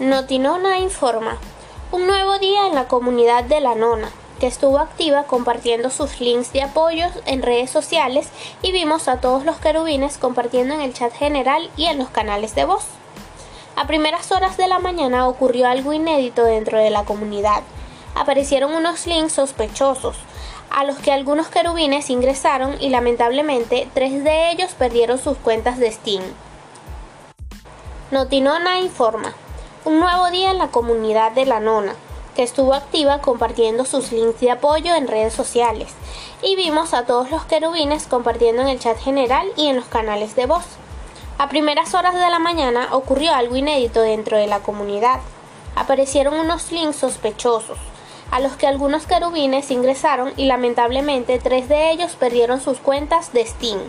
Notinona informa. Un nuevo día en la comunidad de la nona, que estuvo activa compartiendo sus links de apoyo en redes sociales y vimos a todos los querubines compartiendo en el chat general y en los canales de voz. A primeras horas de la mañana ocurrió algo inédito dentro de la comunidad. Aparecieron unos links sospechosos, a los que algunos querubines ingresaron y lamentablemente tres de ellos perdieron sus cuentas de Steam. Notinona informa. Un nuevo día en la comunidad de la nona, que estuvo activa compartiendo sus links de apoyo en redes sociales, y vimos a todos los querubines compartiendo en el chat general y en los canales de voz. A primeras horas de la mañana ocurrió algo inédito dentro de la comunidad. Aparecieron unos links sospechosos, a los que algunos querubines ingresaron y lamentablemente tres de ellos perdieron sus cuentas de Steam.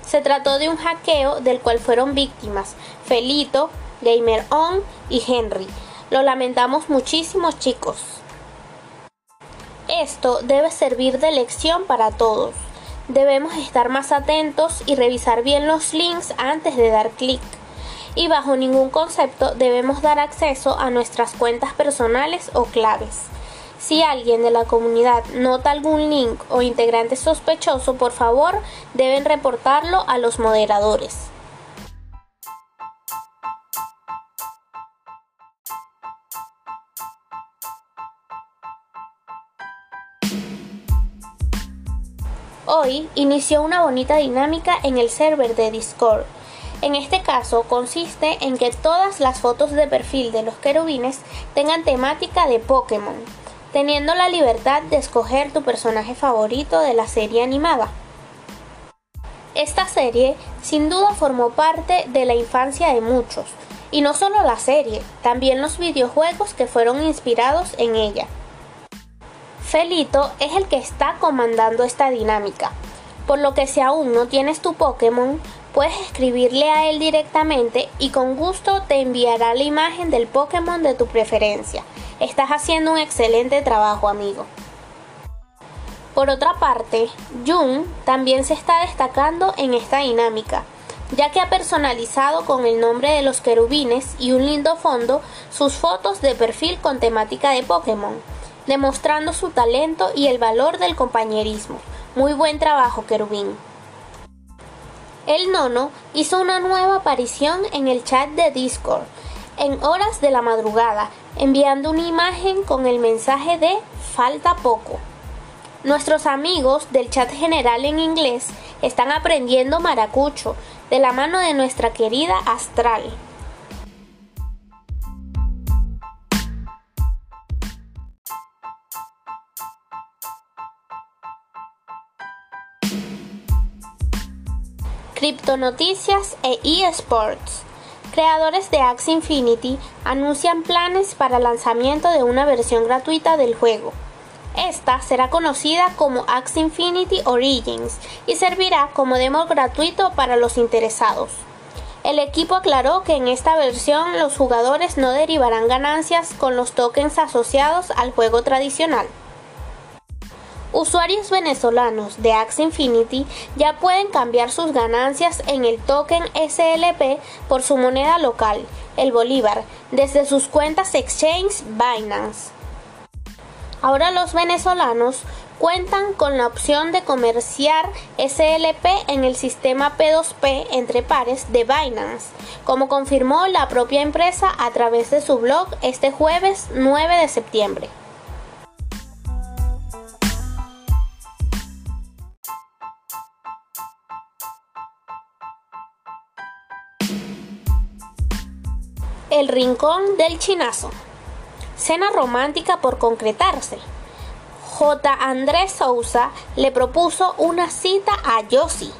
Se trató de un hackeo del cual fueron víctimas Felito, Gamer On y Henry. Lo lamentamos muchísimo chicos. Esto debe servir de lección para todos. Debemos estar más atentos y revisar bien los links antes de dar clic. Y bajo ningún concepto debemos dar acceso a nuestras cuentas personales o claves. Si alguien de la comunidad nota algún link o integrante sospechoso, por favor, deben reportarlo a los moderadores. Hoy inició una bonita dinámica en el server de Discord. En este caso consiste en que todas las fotos de perfil de los querubines tengan temática de Pokémon teniendo la libertad de escoger tu personaje favorito de la serie animada. Esta serie sin duda formó parte de la infancia de muchos, y no solo la serie, también los videojuegos que fueron inspirados en ella. Felito es el que está comandando esta dinámica, por lo que si aún no tienes tu Pokémon, puedes escribirle a él directamente y con gusto te enviará la imagen del Pokémon de tu preferencia, Estás haciendo un excelente trabajo, amigo. Por otra parte, Jung también se está destacando en esta dinámica, ya que ha personalizado con el nombre de los querubines y un lindo fondo sus fotos de perfil con temática de Pokémon, demostrando su talento y el valor del compañerismo. Muy buen trabajo, querubín. El nono hizo una nueva aparición en el chat de Discord en horas de la madrugada enviando una imagen con el mensaje de falta poco. Nuestros amigos del chat general en inglés están aprendiendo maracucho de la mano de nuestra querida Astral. Criptonoticias e eSports creadores de Axie Infinity anuncian planes para lanzamiento de una versión gratuita del juego. Esta será conocida como Axie Infinity Origins y servirá como demo gratuito para los interesados. El equipo aclaró que en esta versión los jugadores no derivarán ganancias con los tokens asociados al juego tradicional. Usuarios venezolanos de Axie Infinity ya pueden cambiar sus ganancias en el token SLP por su moneda local, el Bolívar, desde sus cuentas Exchange Binance. Ahora los venezolanos cuentan con la opción de comerciar SLP en el sistema P2P entre pares de Binance, como confirmó la propia empresa a través de su blog este jueves 9 de septiembre. El Rincón del Chinazo. Cena romántica por concretarse. J. Andrés Sousa le propuso una cita a Yossi.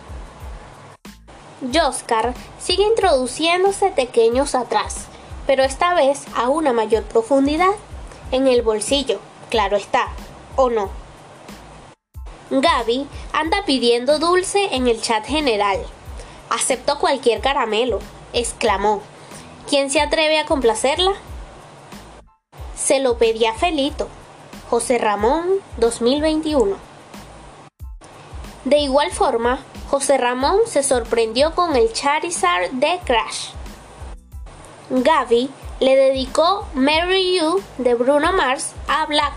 Joscar sigue introduciéndose pequeños atrás, pero esta vez a una mayor profundidad, en el bolsillo, claro está, o no. Gaby anda pidiendo dulce en el chat general. Acepto cualquier caramelo, exclamó. ¿Quién se atreve a complacerla? Se lo pedía Felito. José Ramón 2021. De igual forma, José Ramón se sorprendió con el Charizard de Crash. Gaby le dedicó Mary You de Bruno Mars a Black.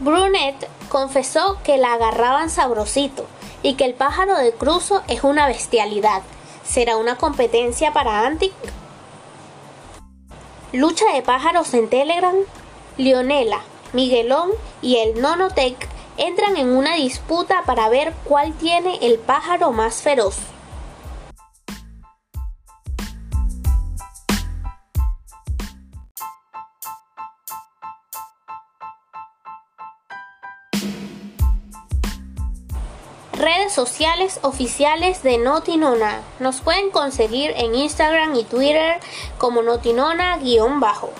Brunette confesó que la agarraban sabrosito y que el pájaro de Cruzo es una bestialidad. ¿Será una competencia para Antic? Lucha de pájaros en Telegram. Lionela, Miguelón y el Nonotech entran en una disputa para ver cuál tiene el pájaro más feroz. Redes sociales oficiales de Notinona. Nos pueden conseguir en Instagram y Twitter como Notinona-bajo.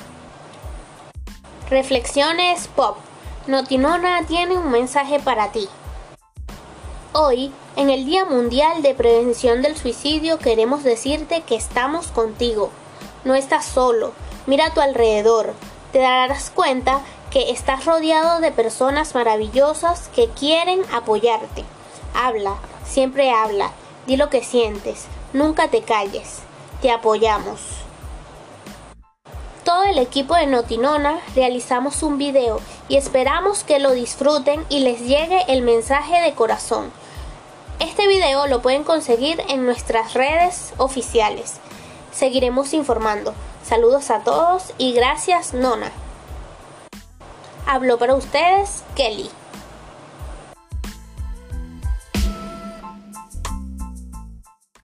Reflexiones Pop. Notinona tiene un mensaje para ti. Hoy, en el Día Mundial de Prevención del Suicidio, queremos decirte que estamos contigo. No estás solo. Mira a tu alrededor. Te darás cuenta que estás rodeado de personas maravillosas que quieren apoyarte. Habla, siempre habla, di lo que sientes, nunca te calles, te apoyamos. Todo el equipo de Notinona realizamos un video y esperamos que lo disfruten y les llegue el mensaje de corazón. Este video lo pueden conseguir en nuestras redes oficiales. Seguiremos informando. Saludos a todos y gracias Nona. Habló para ustedes Kelly.